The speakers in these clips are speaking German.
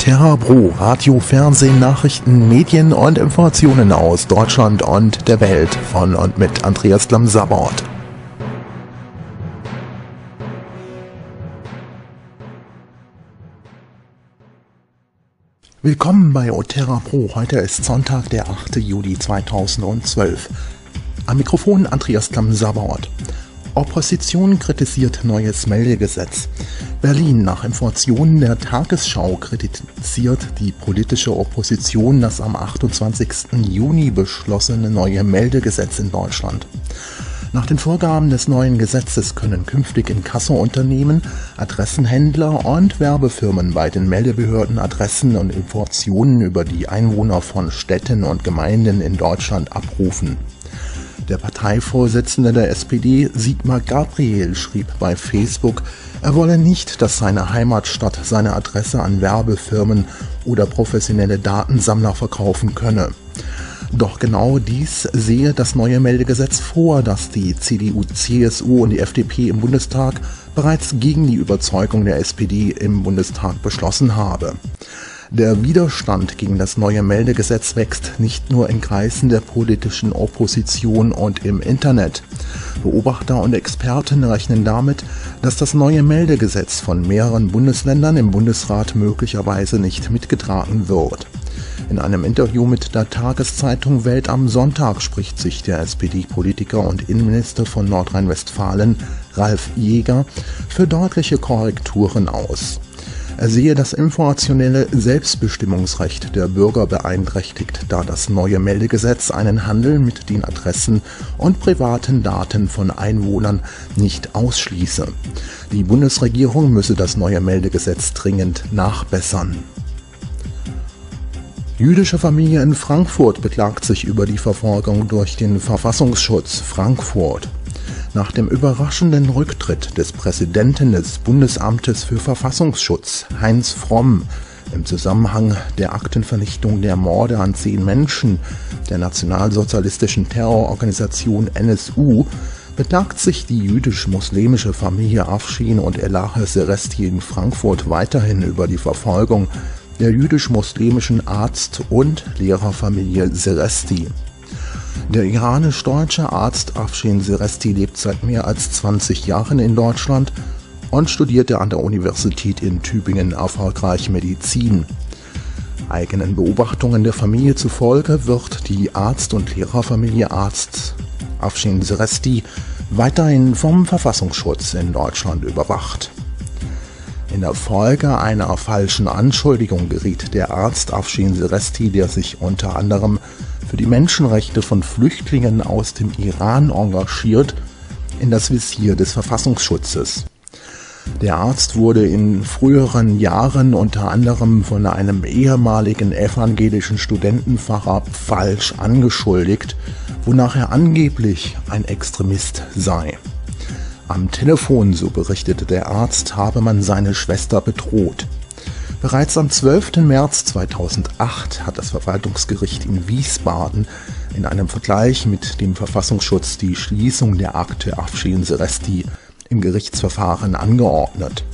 Terra Bro, Radio, Fernsehen, Nachrichten, Medien und Informationen aus Deutschland und der Welt von und mit Andreas Lamsabort. Willkommen bei Oterra Pro. Heute ist Sonntag, der 8. Juli 2012. Am Mikrofon Andreas Lam-Sabort. Opposition kritisiert neues Meldegesetz. Berlin nach Informationen der Tagesschau kritisiert die politische Opposition das am 28. Juni beschlossene neue Meldegesetz in Deutschland. Nach den Vorgaben des neuen Gesetzes können künftig Inkassounternehmen, Adressenhändler und Werbefirmen bei den Meldebehörden Adressen und Informationen über die Einwohner von Städten und Gemeinden in Deutschland abrufen. Der Parteivorsitzende der SPD, Sigmar Gabriel, schrieb bei Facebook, er wolle nicht, dass seine Heimatstadt seine Adresse an Werbefirmen oder professionelle Datensammler verkaufen könne. Doch genau dies sehe das neue Meldegesetz vor, das die CDU, CSU und die FDP im Bundestag bereits gegen die Überzeugung der SPD im Bundestag beschlossen habe. Der Widerstand gegen das neue Meldegesetz wächst nicht nur in Kreisen der politischen Opposition und im Internet. Beobachter und Experten rechnen damit, dass das neue Meldegesetz von mehreren Bundesländern im Bundesrat möglicherweise nicht mitgetragen wird. In einem Interview mit der Tageszeitung Welt am Sonntag spricht sich der SPD-Politiker und Innenminister von Nordrhein-Westfalen, Ralf Jäger, für deutliche Korrekturen aus. Er sehe das informationelle Selbstbestimmungsrecht der Bürger beeinträchtigt, da das neue Meldegesetz einen Handel mit den Adressen und privaten Daten von Einwohnern nicht ausschließe. Die Bundesregierung müsse das neue Meldegesetz dringend nachbessern. Jüdische Familie in Frankfurt beklagt sich über die Verfolgung durch den Verfassungsschutz Frankfurt. Nach dem überraschenden Rücktritt des Präsidenten des Bundesamtes für Verfassungsschutz, Heinz Fromm, im Zusammenhang der Aktenvernichtung der Morde an zehn Menschen der nationalsozialistischen Terrororganisation NSU beklagt sich die jüdisch-muslimische Familie Afshin und Elahe Seresti in Frankfurt weiterhin über die Verfolgung der jüdisch-muslimischen Arzt- und Lehrerfamilie Seresti. Der iranisch-deutsche Arzt Afshin Seresti lebt seit mehr als 20 Jahren in Deutschland und studierte an der Universität in Tübingen erfolgreich Medizin. Eigenen Beobachtungen der Familie zufolge wird die Arzt- und Lehrerfamilie Arzt Afshin Seresti weiterhin vom Verfassungsschutz in Deutschland überwacht. In der Folge einer falschen Anschuldigung geriet der Arzt Afshin Seresti, der sich unter anderem für die Menschenrechte von Flüchtlingen aus dem Iran engagiert, in das Visier des Verfassungsschutzes. Der Arzt wurde in früheren Jahren unter anderem von einem ehemaligen evangelischen Studentenpfarrer falsch angeschuldigt, wonach er angeblich ein Extremist sei. Am Telefon, so berichtete der Arzt, habe man seine Schwester bedroht. Bereits am 12. März 2008 hat das Verwaltungsgericht in Wiesbaden in einem Vergleich mit dem Verfassungsschutz die Schließung der Akte Afshin Seresti im Gerichtsverfahren angeordnet.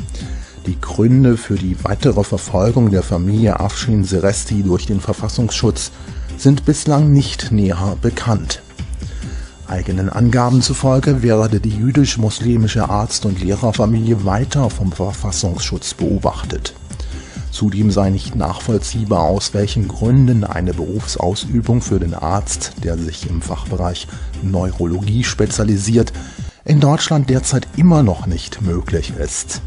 Die Gründe für die weitere Verfolgung der Familie Afshin Seresti durch den Verfassungsschutz sind bislang nicht näher bekannt. Eigenen Angaben zufolge werde die jüdisch-muslimische Arzt- und Lehrerfamilie weiter vom Verfassungsschutz beobachtet. Zudem sei nicht nachvollziehbar, aus welchen Gründen eine Berufsausübung für den Arzt, der sich im Fachbereich Neurologie spezialisiert, in Deutschland derzeit immer noch nicht möglich ist.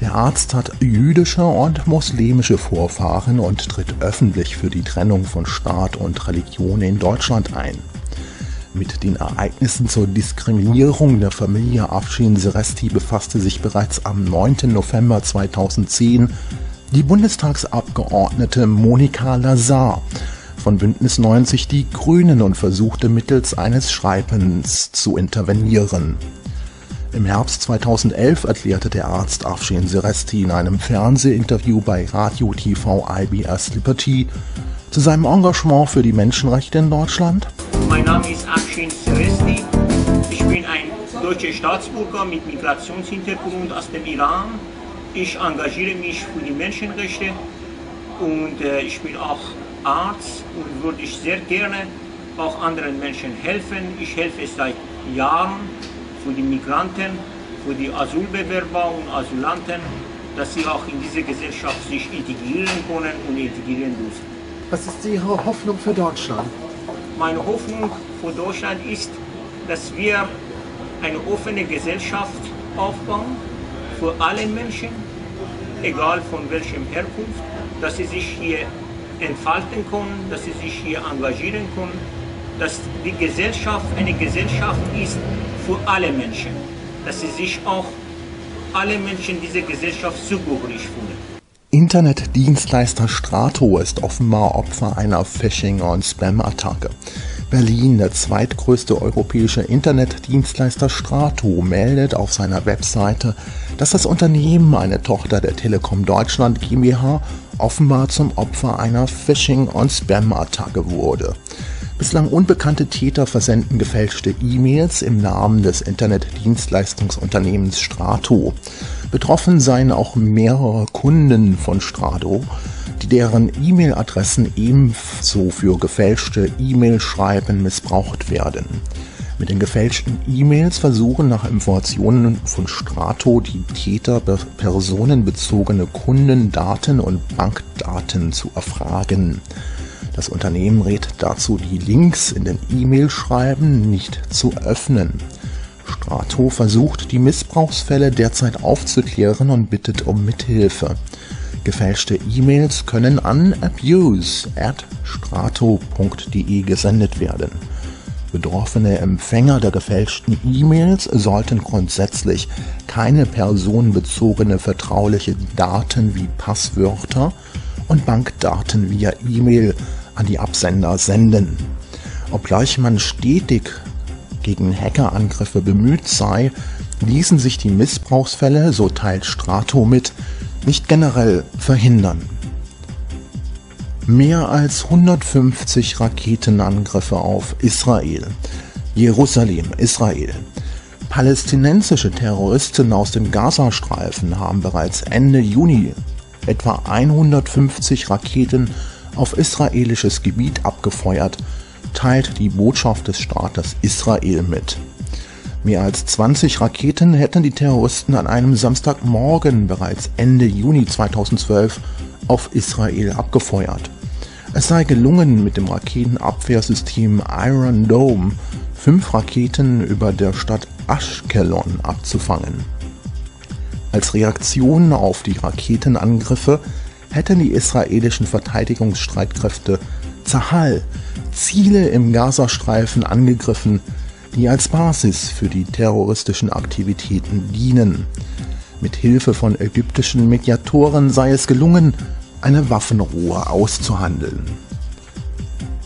Der Arzt hat jüdische und muslimische Vorfahren und tritt öffentlich für die Trennung von Staat und Religion in Deutschland ein. Mit den Ereignissen zur Diskriminierung der Familie Afshin Seresti befasste sich bereits am 9. November 2010 die Bundestagsabgeordnete Monika Lazar von Bündnis 90 Die Grünen und versuchte mittels eines Schreibens zu intervenieren. Im Herbst 2011 erklärte der Arzt Afshin Seresti in einem Fernsehinterview bei Radio TV IBS Liberty zu seinem Engagement für die Menschenrechte in Deutschland. Mein Name ist Afshin Seresti. Ich bin ein deutscher Staatsbürger mit Migrationshintergrund aus dem Iran ich engagiere mich für die Menschenrechte und äh, ich bin auch Arzt und würde ich sehr gerne auch anderen Menschen helfen. Ich helfe seit Jahren für die Migranten, für die Asylbewerber und Asylanten, dass sie auch in diese Gesellschaft sich integrieren können und integrieren müssen. Was ist Ihre Hoffnung für Deutschland? Meine Hoffnung für Deutschland ist, dass wir eine offene Gesellschaft aufbauen für alle Menschen, egal von welchem Herkunft, dass sie sich hier entfalten können, dass sie sich hier engagieren können, dass die Gesellschaft eine Gesellschaft ist für alle Menschen, dass sie sich auch alle Menschen dieser Gesellschaft zugehörig fühlen. Internetdienstleister Strato ist offenbar Opfer einer Phishing- und Spam-Attacke. Berlin, der zweitgrößte europäische Internetdienstleister Strato, meldet auf seiner Webseite, dass das Unternehmen, eine Tochter der Telekom Deutschland GmbH, offenbar zum Opfer einer Phishing- und Spam-Attacke wurde. Bislang unbekannte Täter versenden gefälschte E-Mails im Namen des Internetdienstleistungsunternehmens Strato. Betroffen seien auch mehrere Kunden von Strato, die deren E-Mail-Adressen ebenso für gefälschte E-Mail-Schreiben missbraucht werden. Mit den gefälschten E-Mails versuchen nach Informationen von Strato die Täter personenbezogene Kundendaten und Bankdaten zu erfragen. Das Unternehmen rät dazu, die Links in den E-Mail-Schreiben nicht zu öffnen. Strato versucht, die Missbrauchsfälle derzeit aufzuklären und bittet um Mithilfe. Gefälschte E-Mails können an abuse@strato.de gesendet werden. Betroffene Empfänger der gefälschten E-Mails sollten grundsätzlich keine personenbezogene vertrauliche Daten wie Passwörter und Bankdaten via E-Mail an die Absender senden. Obgleich man stetig gegen Hackerangriffe bemüht sei, ließen sich die Missbrauchsfälle, so teilt Strato mit, nicht generell verhindern. Mehr als 150 Raketenangriffe auf Israel, Jerusalem, Israel. Palästinensische Terroristen aus dem Gazastreifen haben bereits Ende Juni etwa 150 Raketen auf israelisches Gebiet abgefeuert, teilt die Botschaft des Staates Israel mit. Mehr als 20 Raketen hätten die Terroristen an einem Samstagmorgen bereits Ende Juni 2012 auf Israel abgefeuert. Es sei gelungen, mit dem Raketenabwehrsystem Iron Dome fünf Raketen über der Stadt Ashkelon abzufangen. Als Reaktion auf die Raketenangriffe hätten die israelischen Verteidigungsstreitkräfte Zahal Ziele im Gazastreifen angegriffen, die als Basis für die terroristischen Aktivitäten dienen. Mit Hilfe von ägyptischen Mediatoren sei es gelungen, eine Waffenruhe auszuhandeln.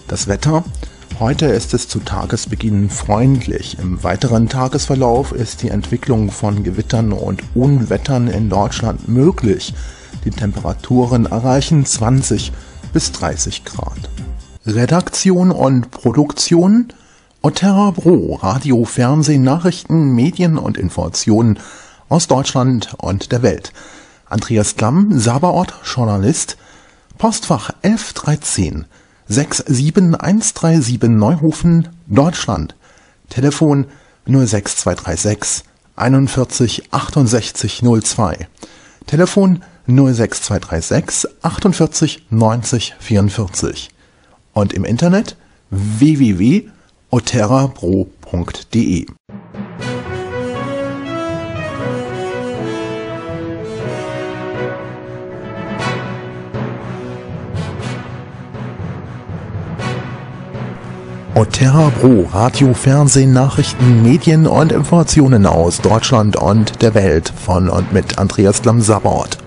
Das Wetter Heute ist es zu Tagesbeginn freundlich. Im weiteren Tagesverlauf ist die Entwicklung von Gewittern und Unwettern in Deutschland möglich. Die Temperaturen erreichen 20 bis 30 Grad. Redaktion und Produktion Otterra Bro, Radio, Fernsehen, Nachrichten, Medien und Informationen aus Deutschland und der Welt. Andreas Klamm, Saberort, Journalist, Postfach 1113 67137 Neuhofen, Deutschland. Telefon 06236 41 68 02. Telefon 06236 48 90 44. Und im Internet www.oterrapro.de. Oterra Pro, Radio, Fernsehen, Nachrichten, Medien und Informationen aus Deutschland und der Welt von und mit Andreas Glamsabort.